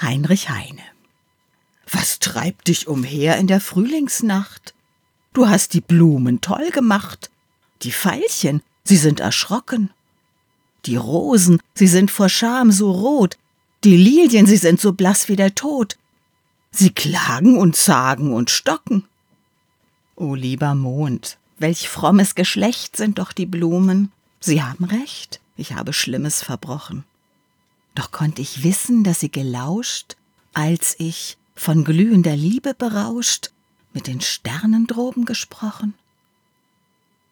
Heinrich Heine Was treibt dich umher in der Frühlingsnacht? Du hast die Blumen toll gemacht, die Veilchen, sie sind erschrocken. Die Rosen, sie sind vor Scham so rot, die Lilien, sie sind so blass wie der Tod. Sie klagen und zagen und stocken. O lieber Mond, welch frommes Geschlecht sind doch die Blumen. Sie haben recht, ich habe Schlimmes verbrochen. Doch konnt ich wissen, dass sie gelauscht, als ich, von glühender Liebe berauscht, mit den Sternen droben gesprochen?